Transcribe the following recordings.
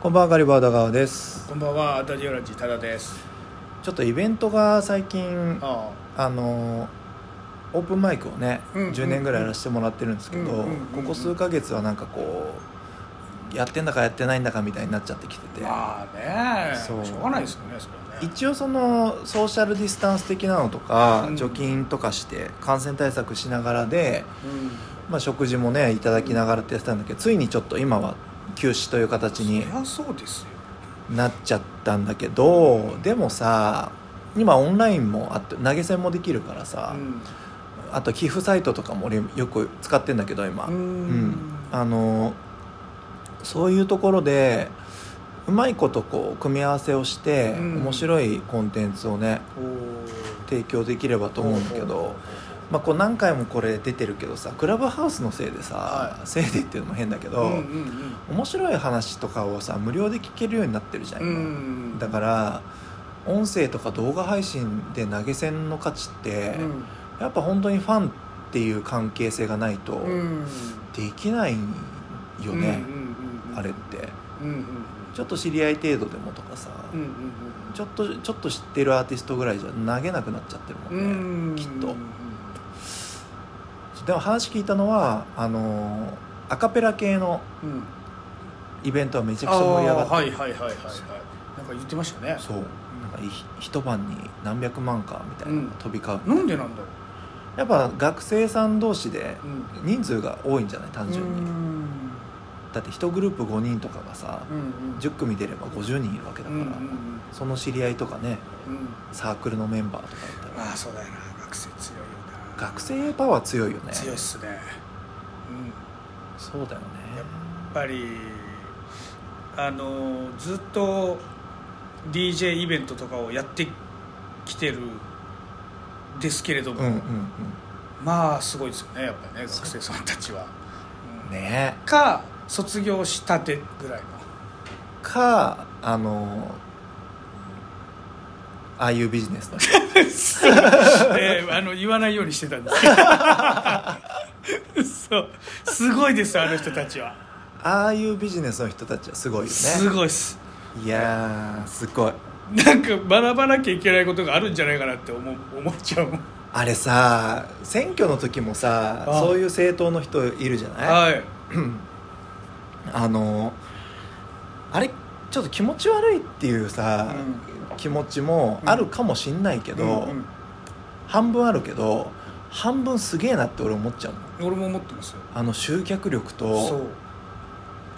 こんばんはガリバーダガーです。こんばんは、ダジオラジタダです。ちょっとイベントが最近ああ。のオープンマイクをね、うんうん10年ぐらいやらせてもらってるんですけど、うんうんうんうん。ここ数ヶ月はなんかこうやってんだかやってないんだかみたいになっちゃってきてて、まあね、そう。しょうがないですよね、それはね。一応そのソーシャルディスタンス的なのとか、うん。除菌とかして感染対策しながらで、うん、まあ、食事もねいただきながらってやってたんだけどついにちょっと今は休止という形に。なっちゃったんだけどでもさ今オンラインもあって投げ銭もできるからさ、うん。あと寄付サイトとかも俺よく使ってんだけど今、うん。うん。あのそういうところでうまいことこう組み合わせをして、うん。面白いコンテンツをね提供できればと思うんだけど、まあ、こう何回もこれ出てるけどさクラブハウスのせいでさ、はせいでっていうのも変だけど、うんうん面白い話とかをさ無料で聞けるようになってるじゃん、うん。今うん。だから音声とか動画配信で投げ銭の価値って、うん。やっぱ本当にファンっていう関係性がないとうん。できないよね、うんうんうんあれって。うんうんちょっと知り合い程度でもとかさ、うんうんちょっとちょっと知ってるアーティストぐらいじゃ投げなくなっちゃってるもうんんね、うん。きっとでも話聞いたのはあのアカペラ系のうん。イベントはめちゃあくちゃ盛り上がってーはいはいはいはいはい。なんか言ってましたね。そう。なんかい一晩に何百万かみたいな飛び交う、なんでなんだろやっぱ学生さん同士でううん。人数が多いんじゃない？単純に、うん。だって1グループ5人とかがさ、うんうん。10組出れば50人いるわけだから、うんうんその知り合いとかねうんうん。サークルのメンバーとかだったら。まあそうだよな。学生強い学生パワー強いよね。強いっすね。うん。やそうだよね。っぱりあのずっと DJ イベントとかをやってきてるですけれども、うんうんまあすごいですよねやっぱりね学生さんたちは、うん。ね。か卒業したてぐらいの。かあのああいうビジネスの人 えーあの言わないようにしてたんです。け どそう。すごいですあの人たちは。ああいうビジネスの人たちはすごいよね。すごいっす。いやーすごい。なんか学ばなきゃいけないことがあるんじゃないかなって思う思っちゃうもん。あれさ選挙の時もさあそういう政党の人いるじゃない？はい。あのあれちょっと気持ち悪いっていうさ、気持ちもあるかもしんないけど、うんうん。半分あるけど半分すげえなって俺思っちゃうの俺も思ってますよ。あの集客力そと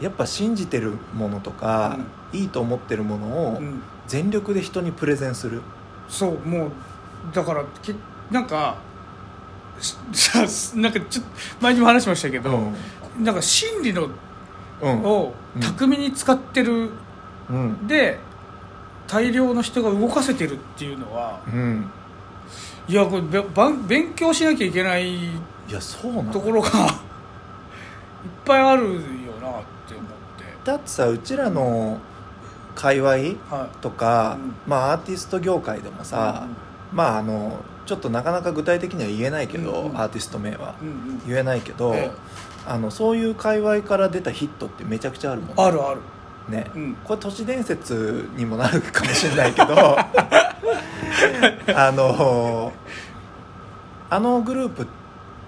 う、やっぱ信じてるものとか、いいと思ってるものをうん、全力で人にプレゼンする、そうもうだからけなんかしさなんかちょっと前にも話しましたけど、なんか心理のうん。をうん巧みに使ってる、うん。で大量の人が動かせてるっていうのはうん。いやこれべばん勉強しなきゃいけないいやそうところが いっぱいあるよなって思って。だってさうちらの界隈はい。とか、うん。まあアーティスト業界でもさ、まああのちょっとなかなか具体的には言えないけど、うんうん。アーティスト名はうんうん。うん言えないけど、え。あのそういう界隈から出たヒットってめちゃくちゃあるもんね。あるあるね、うん。これ都市伝説にもなるかもしれないけど あのあのグループ、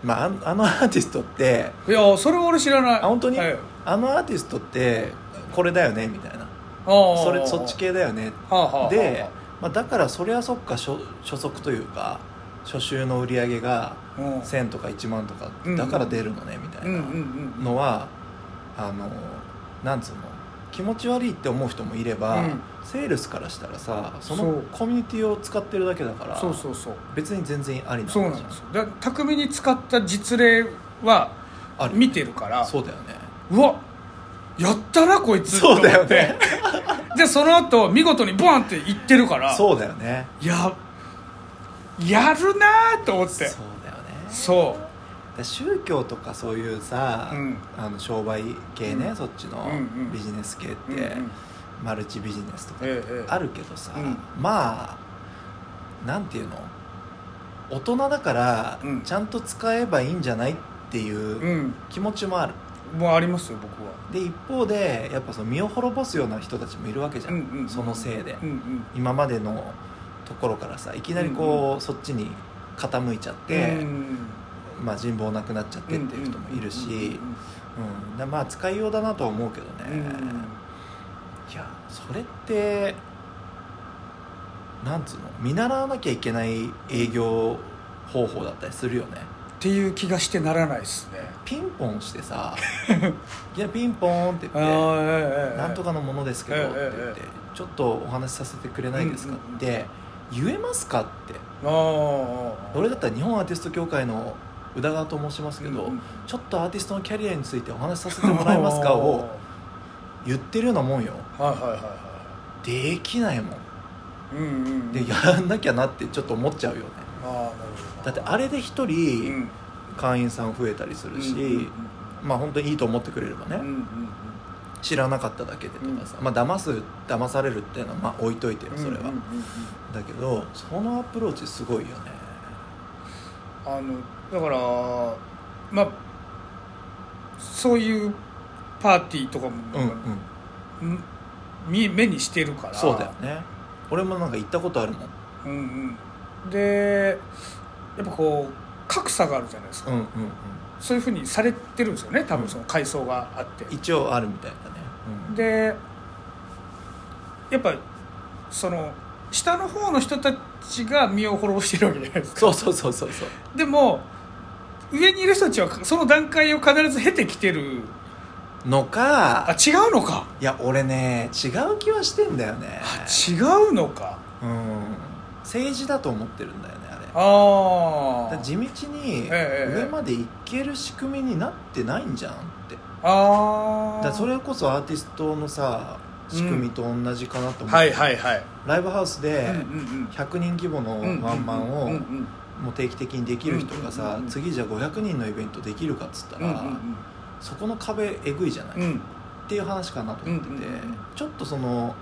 まあ、あのアーティストっていやそれは俺知らない。あ本当に？はい。あのアーティストってこれだよねみたいな。それそっち系だよね。で、まあ、だからそりゃそっか初初速というか初週の売り上げがうん。1000とか1万とかうん。だから出るのねみたいなうん。のはあのなんつうの？気持ち悪いって思う人もいれば、うん。セールスからしたらさそのコミュニティを使ってるだけだからそうそうそう。別に全然ありなそうなんですよ。だ巧みに使った実例は見てるから。そうだよね。うわやったなこいつそうだよね。でその後見事にボンって言ってるから。そうだよね。ややるなーと思って。そうだよね。そだ宗教とかそういうさ、うん。あの商売系ね、うん。そっちのうんうん。ビジネス系って、う、うんうん。マルチビジネスとかええええ。あるけどさ、うん。まあなんていうの？大人だからうん。ちゃんと使えばいいんじゃないっていううん。気持ちもある、もうありますよ僕は。で一方でやっぱその身を滅ぼすような人たちもいるわけじゃん,、うんうんうんそのせいで、うんうん。今までのところからさいきなりこう、そっちに傾いちゃって、うんまあ、人望なくなっちゃってっていう人もいるし、まあ使いようだなとは思うけどね、いやそれってなんつうの見習わなきゃいけない営業方法だったりするよね。っていう気がしてならないですね。ピンポンしてさ「いやピンポン」ってあ言ってあええ「なんとかのものですけど」って言ってえええ「ちょっとお話しさせてくれないですか?」って言えますかって。ああ俺だったら日本アーティスト協会の宇田川と申しますけど、うん。うんちょっとアーティストのキャリアについてお話しさせてもらえますかを 言ってるようなもんよ。はいはいはいはできないもん。いうんうん。でやんなきゃなってちょっと思っちゃうよね。ああなるほど。だってあれで一う人ん。会員さん増えたりするし、うんうんまあ本当にいいと思ってくれればね、うんうんうん知らなかっただけでとかさ、まあ騙す騙されるっていうのはまあ置いといてよそれは、うんうんうんうん。だけどそのアプローチすごいよねあのだからまあそういうパーティーとかも、うんうん。んみ目にしてるから。そうだよね。俺もなんか行ったことあるもん。うんうん。でやっぱこう格差があるじゃないですか、うんうんうん。そういうふうにされてるんですよね多分その階層があって、一応あるみたいだね、うん。でやっぱその下の方の人たちが身を滅ぼしてるわけじゃないですか。そうそうそうそうそう。でも上にいる人たちはその段階を必ず経てきてる。のあか違うのか。いや俺ね違う気はしてんだよね。違うのか。うん。政治だと思ってるんだよねあれ。ああ地道にええ上まで行ける仕組みになってないんじゃんって。ああそれこそアーティストのさ仕組みと同じかなと思って、はいはいはい。ライブハウスでうんうん100人規模のうんワンマンをうんうんもう定期的にできる人がさうんうんうん次じゃあ500人のイベントできるかっつったうんうんらそこの壁えぐいじゃない、うんうん。っていう話かなと思ってて、うんうんうん。ちょっとその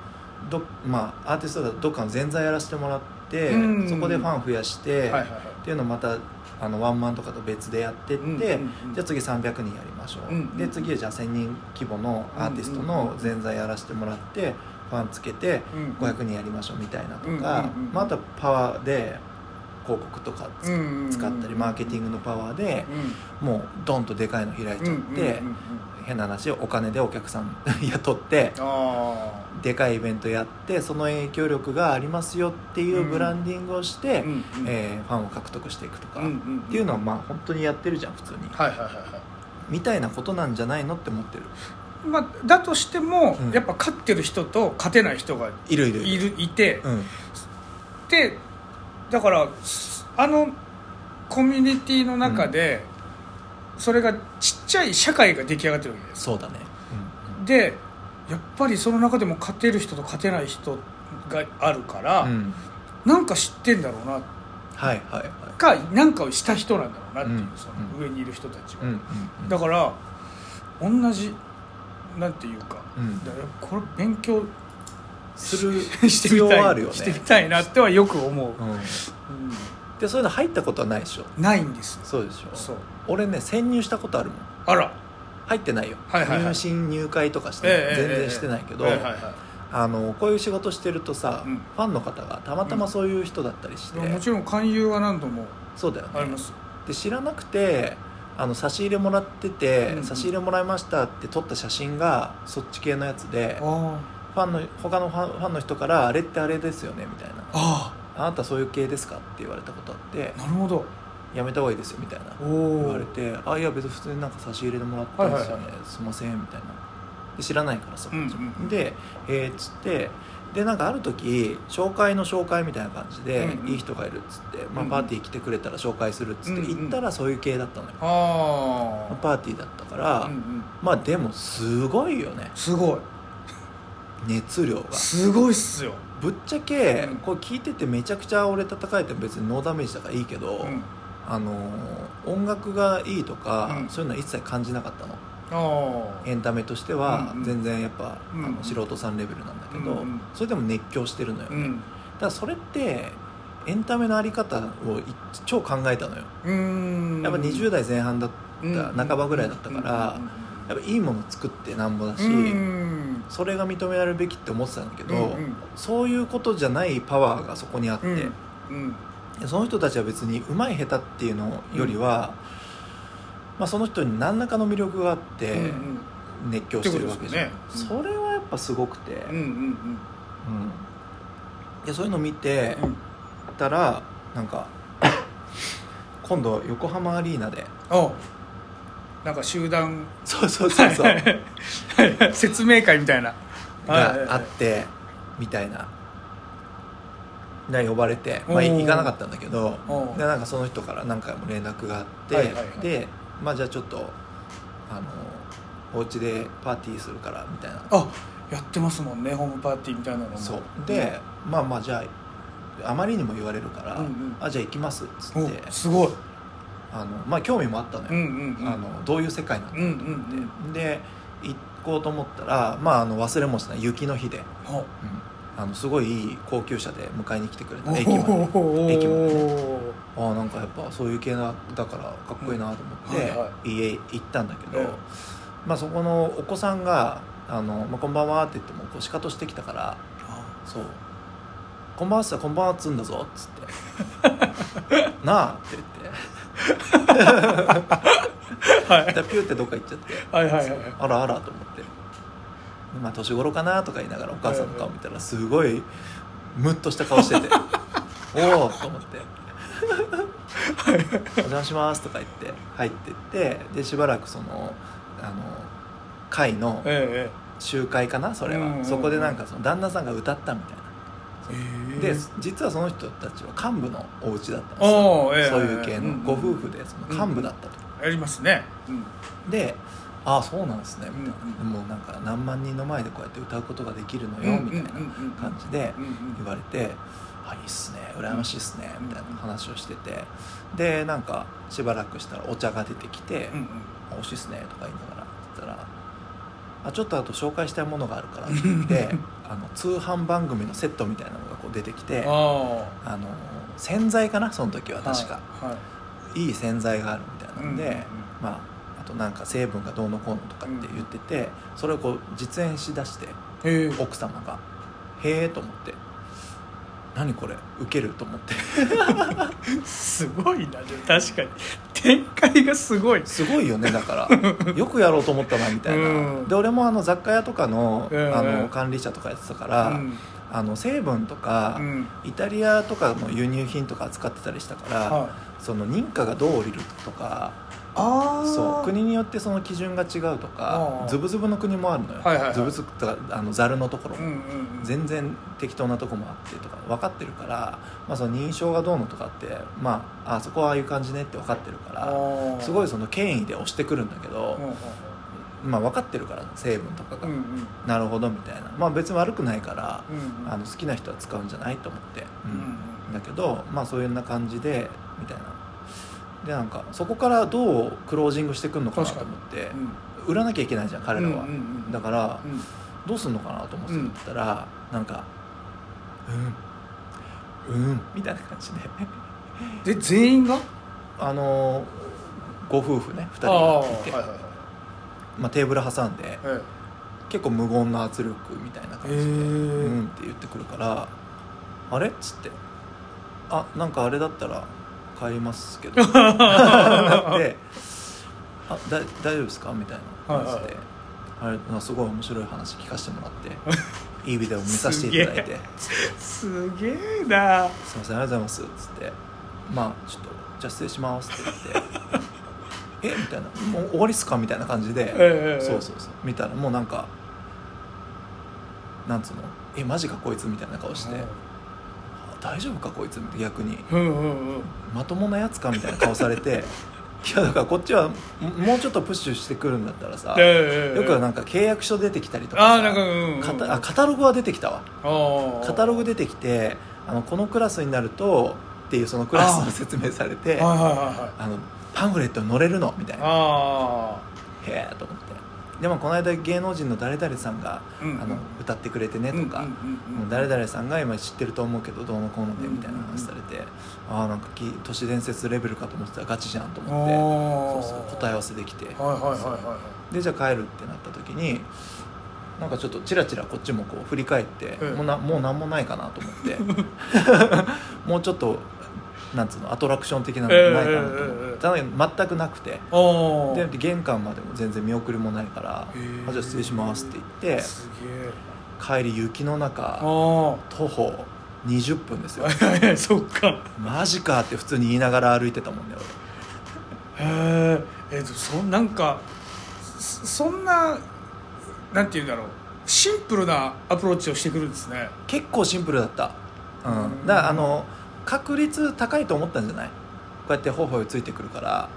ど、まあ、アーティストだとどっかの前座やらせてもらって、うんうんうん。そこでファン増やして、はいはいはい。っていうのをまたあのワンマンとかと別でやってって、うんうんうん。じゃあ次300人やりましょう、うんうんで次はじゃあ1000人規模のアーティストの前座やらせてもらってファンつけてうん500人やりましょうみたいなとか、うんうんうんまあ、あとはパワーで広告とかつうんうんうん。使ったりマーケティングのパワーでもうドンとでかいの開いちゃって、うんうんうんうん変な話お金でお客さん 雇ってあでかいイベントやってその影響力がありますよっていうブランディングをして、あうんうん。えーファンを獲得していくとか、っていうのはまあ本当にやってるじゃん普通に。はいはいはいはい。みたいなことなんじゃないのって思ってる。まあ、だとしても、うん。やっぱ勝ってる人と勝てない人がいるいるいる。いて、うん。でだからあのコミュニティの中で、それがちっちゃい社会が出来上がってるわけです。そうだね。でやっぱりその中でも勝てる人と勝てない人があるから、うん、うんなんか知ってんだろうな。はいはいはい。かなんかをした人なんだろうなっていう、うん。その上にいる人たちは、うんうんうん。だから同じなんていうか,、うん。だからこれ勉強する して必みたい要はあるよしてみね、たいなってはよく思う、でそういうの入ったことはないでしょ？んないんですよ。そうでしょ？そう。俺ね潜入したことあるもん。あら入ってないよ、はいはいはい。入信入会とかして、ええ全然してないけど、はいはいはい。あのこういう仕事してるとさ、うん。ファンの方がたまたまそういう人だったりして、もちろん勧誘は何度もそうだよね。あります。で知らなくてあの差し入れもらってて、うん差し入れもらいましたって撮った写真がそっち系のやつであファンの他のファンファンの人から「あれってあれですよね」みたいな。あ「あなたそういう系ですか?」って言われたことあって。なるほど「やめた方がいいですよ」みたいな。言われて「あいや別に普通になんか差し入れでもらったんですよね、すいません」みたいな。で知らないからさ、うんうんで「えーっつってでなんかある時紹介の紹介みたいな感じで、うんうん。いい人がいるっつって、まあ、うんパーティー来てくれたら紹介するっつってうんうん。行ったらそういう系だったのよ、ああパーティーだったから、うんうん。まあでもすごいよね。すごい。熱量が。すごいっすよ。ぶっちゃけ、うん。これ聞いててめちゃくちゃ俺叩かれても別にノーダメージだからいいけど、うんあのー音楽がいいとか、うん。そういうのは一切感じなかったの。あエンタメとしてはうんうん。全然やっぱ、うんあの素人さんレベルなんだけど、うんうん。それでも熱狂してるのよ、あうん。だからそれってエンタメのあり方をい超考えたのよ。うん。やっぱ20代前半だった、半ばぐらいだったから、やっぱいいもの作ってなんぼだし、うんそれが認められるべきって思ってたんだけど、うんうん。そういうことじゃないパワーがそこにあって、うん。うん。でその人たちは別にうまい下手っていうのよりは、まあ、その人に何らかの魅力があってうん熱狂してるわけじゃん、ってことですよそれはやっぱすごくて、うん。でそういうの見てたらなんか 今度横浜アリーナで。おなんか集団。そうそうそうそう。説明会みたいな。があってみたいなで呼ばれて、まあ、行かなかったんだけどでなんかその人から何回も連絡があって、はいはいはい。でまあじゃあちょっとあのお家でパーティーするからみたいな。あやってますもんねホームパーティーみたいなのも。そう。で、まあまあじゃああまりにも言われるから、うんうん。あじゃあ行きますっつうんって。おすごい。あのまあ興味もあったのよ、うんうんうん。あのどういう世界なんだうんうんと思って、で行こうと思ったらまああの忘れもしない雪の日で、うんうんあのすごいいい高級車で迎えに来てくれた。お駅まで。ー。駅まで。ねああなんかやっぱそういう系なだからかっこいいなと思って、家行ったんだけど、ええ。まあ、そこのお子さんが「あのまあ、こんばんは」って言ってもこうシカトしてきたからあ「そう。こんばんは」っつったら「こんばんは」っつうんだぞ」っつって「なあ」って言って。はい。でピューってどっか行っちゃって。はいはいはいあらあらと思ってまあ年頃かなとか言いながらお母さんの顔見たらすごいムッとした顔してておおと思って「お邪魔します」とか言って入ってってでしばらくそのあの会のえ集会かなそれは、そこでなんかその旦那さんが歌ったみたいな。ええ。で実はその人たちは幹部のお家だったんですよ、ええそういう系の、ご夫婦でその幹部だったと、やりますね。うん。で「ああそうなんですね」みたいな、うんもうなんか何万人の前でこうやって歌うことができるのよ、みたいな感じで言われて「あいいっすね。羨ましいっすね」みたいな話をしてて。でなんかしばらくしたらお茶が出てきてうんうん「あ美味しいっすね」とか言いながら言ったら「あちょっとあと紹介したいものがあるから」って言って あの通販番組のセットみたいなのがこう出てきてああの洗剤かなその時はあ確か、はいい、い洗剤があるみたいなんで、うんうんうん。まああとなんか成分がどうのこうのとかって言ってて、それをこう実演しだして奥様が「へえ」と思って「何これウケる」と思って。すごいなでも確かに。展開がすごい。すごいよねだから。よくやろうと思ったなみたいな、うん。で俺もあの雑貨屋とかの,、うん。あの管理者とかやってたから、うん。あの成分とか、うん。イタリアとかの輸入品とか扱ってたりしたから、はい。その認可がどう降りるとかそう。国によってその基準が違うとかズブズブの国もあるのよ、はいはいはい。ズブズブとかあのザルのところ。も、うんうんうん。全然適当なとこもあってとか分かってるから、まあ、その認証がどうのとかってまああそこはああいう感じねって分かってるからすごいその権威で押してくるんだけどうん、うん。まあ、分かってるから成分とかが、うんうん。なるほどみたいな。まあ別に悪くないから、うんうん。あの好きな人は使うんじゃないと思って、うんうん。だけどまあそういうような感じでみたいなでなんかそこからどうクロージングしてくるのかなと思って売らなきゃいけないじゃん彼らは、うんうんうんだからうん。どうすんのかなと思ってたら、なんかうんうんみたいな感じで。で全員が？あのご夫婦ね2人がはいいて、はいはいまあ、テーブル挟んでえ。結構無言の圧力みたいな感じで「へえ。うん」って言ってくるから「あれ?」っつって「あなんかあれだったら帰りますけど」なって「あだ大丈夫ですか?」みたいな感じで、はいはい。あれあすごい面白い話聞かせてもらって。いいビデオ見させていただいて。すげえ。な「すいませんありがとうございます」っつって「まあちょっとじゃあ失礼します」って言って「え？みたいな「もう終わりっすか?」みたいな感じで、ええそうそうそう。見たらもうなんかなんつうの「えマジかこいつ」みたいな顔して「あ大丈夫かこいつ」逆に。うんうんうん。まともなやつかみたいな顔されて いやだからこっちはももうちょっとプッシュしてくるんだったらさええよくなんか契約書出てきたりとかさああなんかうんうんカタあカタログは出てきたわ。ああカタログ出てきてあのこのクラスになるとっていうそのクラスの説明されてはいはいはいはい。あのパンフレットに載れるのみたいな。あへえと思ってでもこの間芸能人の誰々さんが、うんうん。あの歌ってくれてねとか、誰々さんが今知ってると思うけどどうのこうのでみたいな話されて、ああなんかき都市伝説レベルかと思ってたらガチじゃんと思っておそうそう答え合わせできて。はいはいはいはいはい。でじゃあ帰るってなった時になんかちょっとチラチラこっちもこう振り返って、うん。もうなもう何もないかなと思って。もうちょっとなんつうのアトラクション的なのないかなと思って、ただ全くなくて。おで玄関までも全然見送りもないからへえ「あじゃあ失礼します」って言って帰り雪の中あ徒歩20分ですよ。あそっか。マジかって普通に言いながら歩いてたもんねへええっとそなんかそそんななんて言うんだろう。シンプルなアプローチをしてくるんですね。俺結構シンプルだった。ううんん。だからあの確率高いと思ったんじゃない？こうやってほほよついてくるから。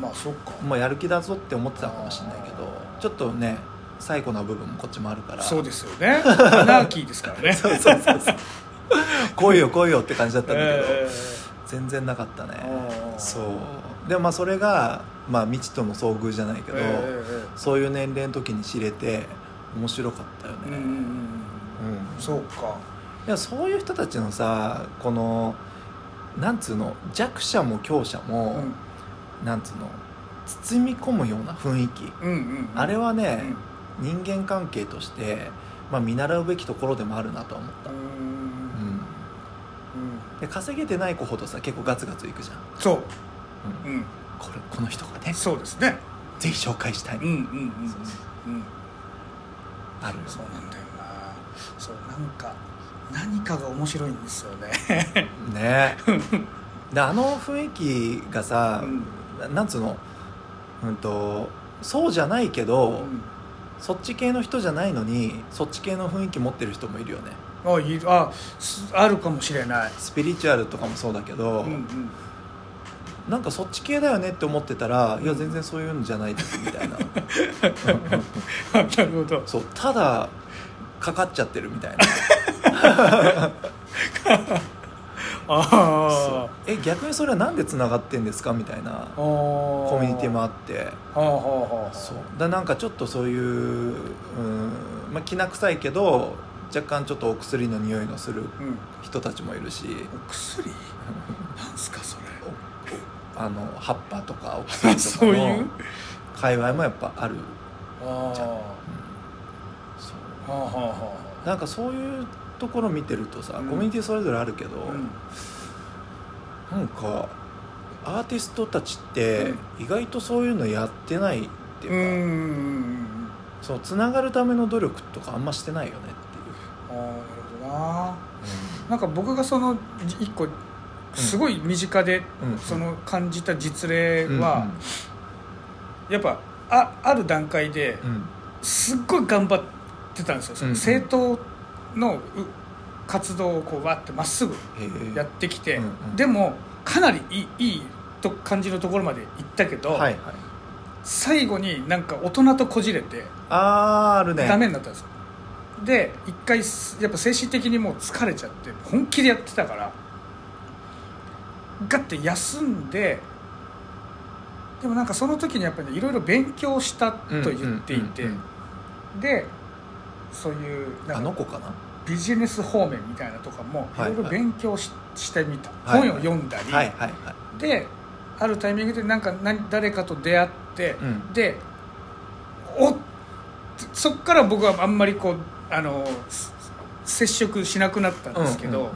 まあそっか。もうやる気だぞって思ってたかもしれないけどちょっとね最古な部分もこっちもあるから。そうですよね。アナーキーですからね。そうそうそうそう。来いよ来いよって感じだったんだけど、え全然なかったね。そう。でもまあそれが、まあ、未知との遭遇じゃないけど、えええそういう年齢の時に知れて面白かったよね、うんそうか。いやそういう人たちのさこのなんつうの？弱者も強者も、なんつうの？包み込むような雰囲気、うんうんうん。あれはうねん、人間関係として、まあ、見習うべきところでもあるなとは思った、ううん。ん。で稼げてない子ほどさ結構ガツガツいくじゃん、そう。うん。うん。これこの人がねそうですね。ぜひ紹介したい、うんうんうんうんそうう。んあるそうなんだよな。そうなんか何かが面白いんですよね。ね。であの雰囲気がさ、うん。ななんつうの？うんとそうじゃないけど、うん。そっち系の人じゃないのにそっち系の雰囲気持ってる人もいるよね。あいる。あすあるかもしれない。スピリチュアルとかもそうだけど、うんうん。なんかそっち系だよねって思ってたら、いや全然そういうんじゃないですみたいな。あ なるほど。そうただかかっちゃってるみたいな あそあう。え逆にそれはなんでつながってんですか？みたいなココミュニティもあって。そう。だなんかちょっとそういう、うんまあ、きな臭いけど若干ちょっとお薬の匂いのするうん。人たちもいるし。お薬？なんすかそれ。あの葉っぱとか お薬とかそういう？の界隈もやっぱある、ああじゃん。うん。はそう。あはあはなんかそういうところ見てるとさ、うん。コミュニティそれぞれあるけど、あうん。なんかアーティストたちって意外とそういうのやってないってういうか、んそうつながるための努力とかあんましてないよねってああなるほどな。いう、なんか僕がそのじ一個すごい身近でうん。その感じた実例うんはやっぱあある段階でうん。うんすっごい頑張ってたんですよ。そのうん。政党のう活動をこうわってまっすぐやってきてでもかなりいいいいと感じのところまで行ったけどはいはい。最後になんか大人とこじれてあーあるね。ダメになったんですよ。で一回すやっぱ精神的にもう疲れちゃって本気でやってたからガッて休んででもなんかその時にやっぱりねいろいろ勉強したと言っていて、でそういうなんかあの子かな？ビジネス方面みたいなとかもいはい。ろいろ勉強し,、してみた。はい本を読んだり、はいはいはい。であるタイミングでなんか何誰かと出会って、うん。でおそっから僕はあんまりこうあのす接触しなくなったんですけど、うんうんう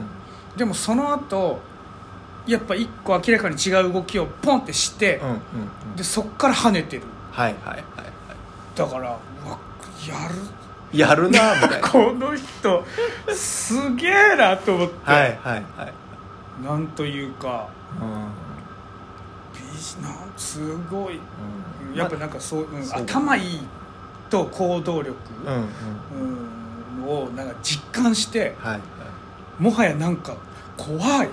ん。でもその後やっぱ一個明らかに違う動きをポンってして、うんうんうん。でそっから跳ねてる。はいはいはいはだからやるいやるなみたいな。この人すげえなと思って、はいはいはい。なんというかうん。なんすごい。うん。やっぱなんかそう、うんそう。頭いいと行動力、うんうん。うんをなんか実感してはいはい。もはやなんか怖い。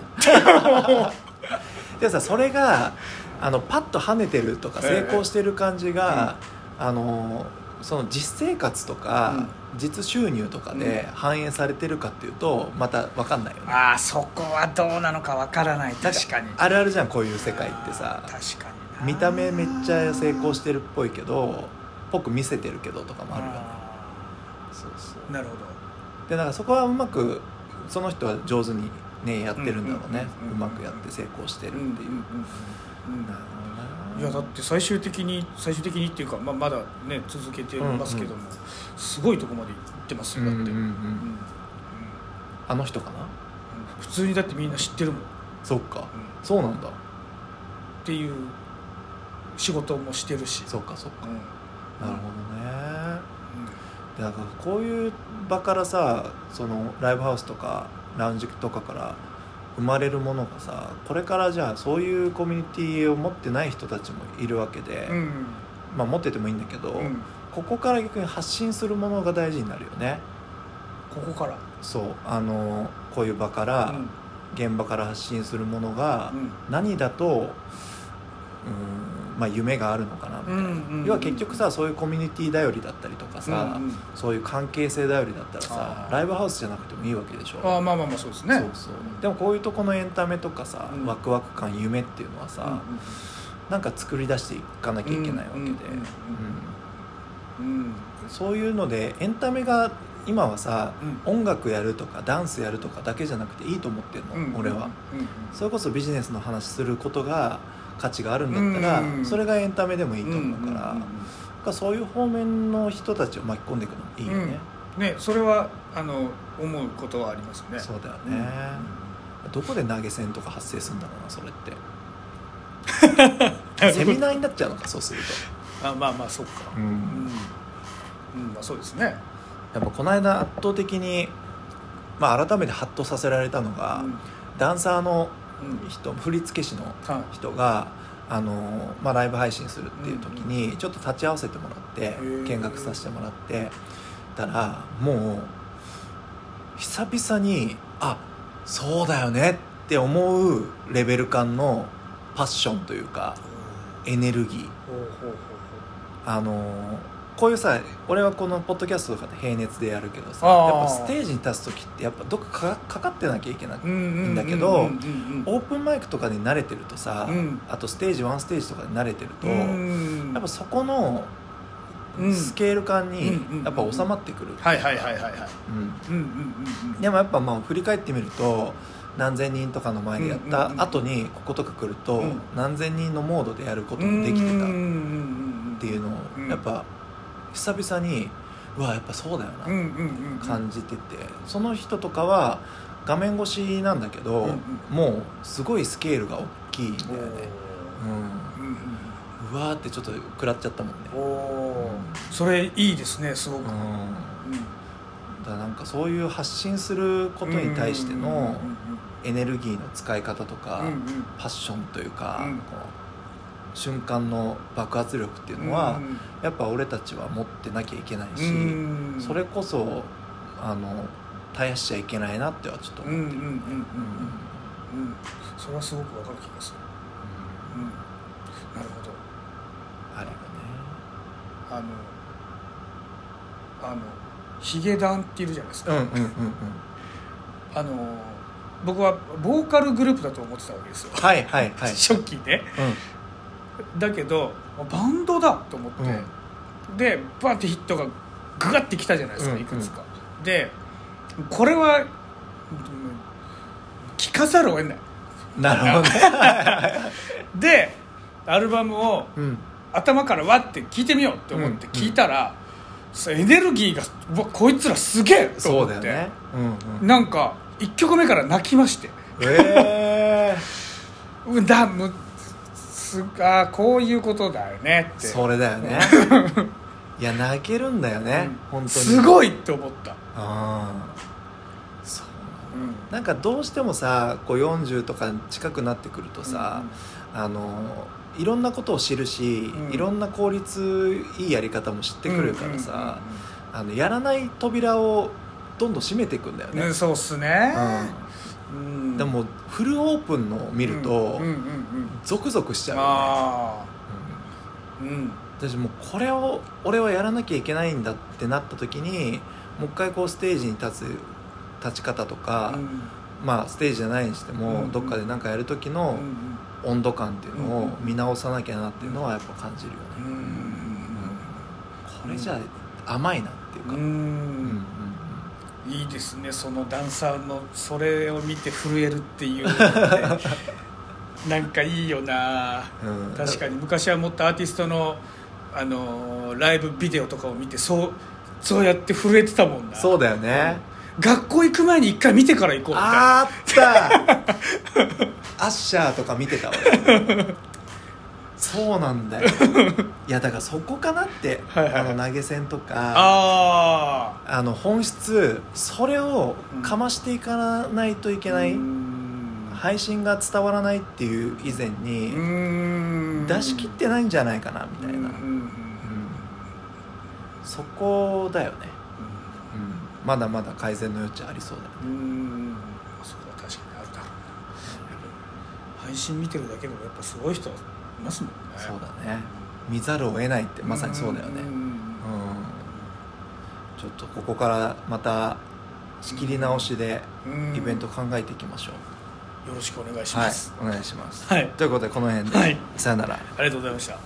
でさそれがあのパッと跳ねてるとか成功してる感じが、あのその実生活とか、実収入とかで反映されてるかっていうとまた分かんないよね。ああそこはどうなのかわからない。確かに。あるあるじゃんこういう世界ってさ。確かにな。見た目めっちゃ成功してるっぽいけどぽく見せてるけどとかもあるよね。あそうそう。ーなるほど。でだからそこはうまくその人は上手にねやってるんだろうね。うまくやって成功してるっていう、うんうんうんうんいやだって最終的に最終的にっていうか、まあ、まだね続けてますけども、すごいとこまで行ってますよだって、うんうんうんうん。うん。あの人かな？普通にだってみんな知ってるもん、うんそっか。そうなんだ。っていう仕事もしてるし。そっかそっか。うん。なるほどね。でだからこういう場からさそのライブハウスとかラウンジとかから生まれるものがさこれからじゃあそういうコミュニティを持ってない人たちもいるわけで、うん。まあ持っててもいいんだけど、うん。ここから逆に発信するものが大事になるよね。ここから？そう。あのこういう場から、うん。現場から発信するものがうん。何だと、うんまあ、夢があるのかなみたいな、うんうんうん。要は結局さそういうコミュニティ頼りだったりとかさ、うんうん。そういう関係性頼りだったらさライブハウスじゃなくてもいいわけでしょ。ああまあまあまあそうですね。そうそう。でもこういうとこのエンタメとかさ、うん。ワクワク感夢っていうのはさ、うんなんか作り出していかなきゃいけないわけで、うんうんうん。うん。そういうのでエンタメが今はさ、う音楽やるとかダンスやるとかだけじゃなくていいと思ってるの、うん。俺は、うん。うん。それこそビジネスの話することが価値があるんだったら、うん。それがエンタメでもいいと思うから,、ん。ん。ん。だからそういう方面の人たちを巻き込んでいくのもいいよね、ねそれはあの思うことはありますね。そうだよね、どこで投げ銭とか発生するんだろうなそれって。セミナーになっちゃうのかそうするあまあまあそうか。と、うん。うん、うんまあそうですねやっぱこの間圧倒的に、まあ、改めてハッとさせられたのが、うん。ダンサーのうん。人振付師のはい。人があの、まあ、ライブ配信するっていう時にちょっと立ち会わせてもらってー。見学させてもらってたらもう久々にあそうだよねって思うレベル感のパッションというかエネルギー。あのこういうさ俺はこのポッドキャストとかで平熱でやるけどさやっぱステージに立つ時ってやっぱどっかかかかってなきゃいけないいんだけどうんうんオープンマイクとかで慣れてるとさ、うん。あとステージワンステージとかで慣れてると、うん。やっぱそこのうん。スケール感にうんうんやっぱ収まってくる、はいはいはいはいはい。うん。うんうんうんうん。でもやっぱまあ振り返ってみると何千人とかの前でやったうんうんうん後にこことか来るとうん。何千人のモードでやることもできてたっっていうのをうん。やっぱ久々にうわやっぱそうだよなうん感じてて。その人とかは画面越しなんだけどうんうん。もうすごいスケールが大きいんだよね。うん。うんうんうわーってちょっと食らっちゃったもんね。おそれいいですねすごく。うん。だからなんかそういう発信することに対してのエネルギーの使い方とか、パッションというか、うん。こう瞬間の爆発力っていうのは、やっぱ俺たちは持ってなきゃいけないし、うん。それこそあの絶やしちゃいけないなってはちょっとうんうんうんうん思ってる、うんうん。それはすごくわかる気がする。うん。なるほど。あるよね。あのあのヒゲダンっているじゃないですか、うんうんうんうん。あの僕はボーカルグループだと思ってたわけですよ、はいはいはい。初期ねだけどバンドだと思って、でバーってヒットがグワッてきたじゃないですか、うんいくつか。でこれはうん聞かざるを得ない。うんなるほどね。でアルバムをうん。頭からわって聞いてみようって思って聞いたら、そうエネルギーがこいつらすげえとそ思って。うだよね。うんうん。なんか1曲目から泣きまして。え うんだむすあーこういうことだよねって。ーそれだよね。いや泣けるんだよね、うん。本当に。すごいって思った、ああ。そうなんかどうしてもさこう40とか近くなってくるとさ、あのいろんなことを知るし、うん。いろんな効率いいやり方も知ってくるからさ、あのやらない扉をどんどん閉めていくんだよね、ねそうっすね、ううんん、でもフルオープンのを見ると、うんうんうんうんゾクゾクしちゃうよね、うん。うん。私もうこれを俺はやらなきゃいけないんだってなった時にもう一回こうステージに立つ立ち方とか、まあステージじゃないにしても、うんうん。どっかで何かやる時の温度感っていうのを見直さなきゃなっていうのはやっぱ感じるよね、うんうんうんそれじゃ甘いなっていうか、ううんんいいですねそのダンサーのそれを見て震えるっていうのって なんかいいよな。うん。確かに。昔はもっとアーティストのあのライブビデオとかを見てそうそうやって震えてたもんな。そうだよね、学校行く前に一回見てから行こうみたいな。あった。アッシャーとか見てた俺 そうなんだよ。いやだからそこかなって。はいはい。はいあの投げ銭とか。ああの本質それをかましていかないといけあない、うん。配信が伝わらないっていう以前うにん。出し切ってないんじゃないかなみたいな、うんうんそこだよね、うん、まだまだ改善の余地ありそうだよね。うん。うんそうだ確かにあるだろうなやっぱ配信見てるだけでもやっぱすごい人いますもんね。そうだね。見ざるを得ないってまさにそうだよね。ん。うん。ちょっとここからまた仕切り直しでうん。イベント考えていきましょう、よろしくお願いしはいます、お願いします、はい。ということでこの辺で、はい。さよなら。ありがとうございました